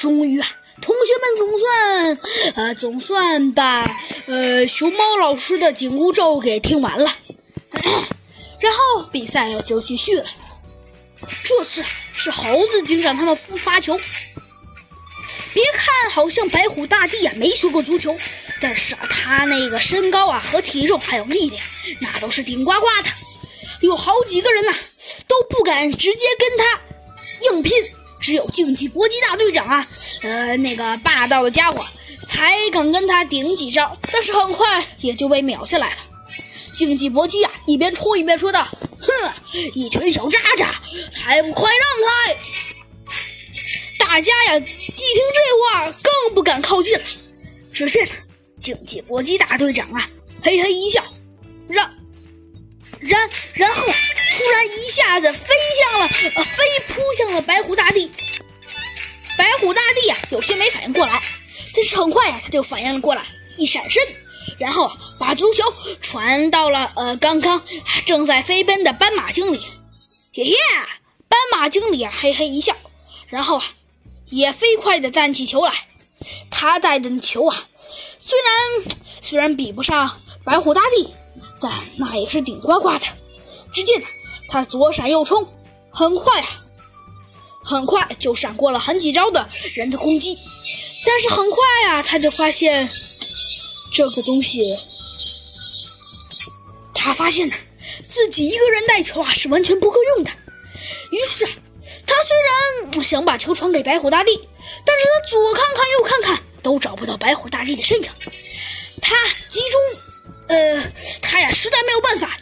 终于啊，同学们总算，呃，总算把呃熊猫老师的紧箍咒给听完了，然后比赛就继续了。这次是猴子警长他们发球。别看好像白虎大帝啊没学过足球，但是啊他那个身高啊和体重还有力量，那都是顶呱呱的。有好几个人呐都不敢直接跟他硬拼。只有竞技搏击大队长啊，呃，那个霸道的家伙才敢跟他顶几招，但是很快也就被秒下来了。竞技搏击啊，一边戳一边说道：“哼，一群小渣渣，还不快让开！”大家呀，一听这话更不敢靠近了。只见竞技搏击大队长啊，嘿嘿一笑，让，然然后。突然一下子飞向了，飞扑向了白虎大帝。有些没反应过来，但是很快呀，他就反应了过来，一闪身，然后把足球传到了呃刚刚正在飞奔的斑马经理。嘿嘿，斑马经理啊，嘿嘿一笑，然后啊，也飞快的站起球来。他带的球啊，虽然虽然比不上白虎大帝，但那也是顶呱呱的。只见。他左闪右冲，很快啊，很快就闪过了很几招的人的攻击，但是很快啊，他就发现这个东西，他发现呢，自己一个人带球啊是完全不够用的。于是，他虽然想把球传给白虎大帝，但是他左看看右看看都找不到白虎大帝的身影。他集中，呃，他呀实在没有办法，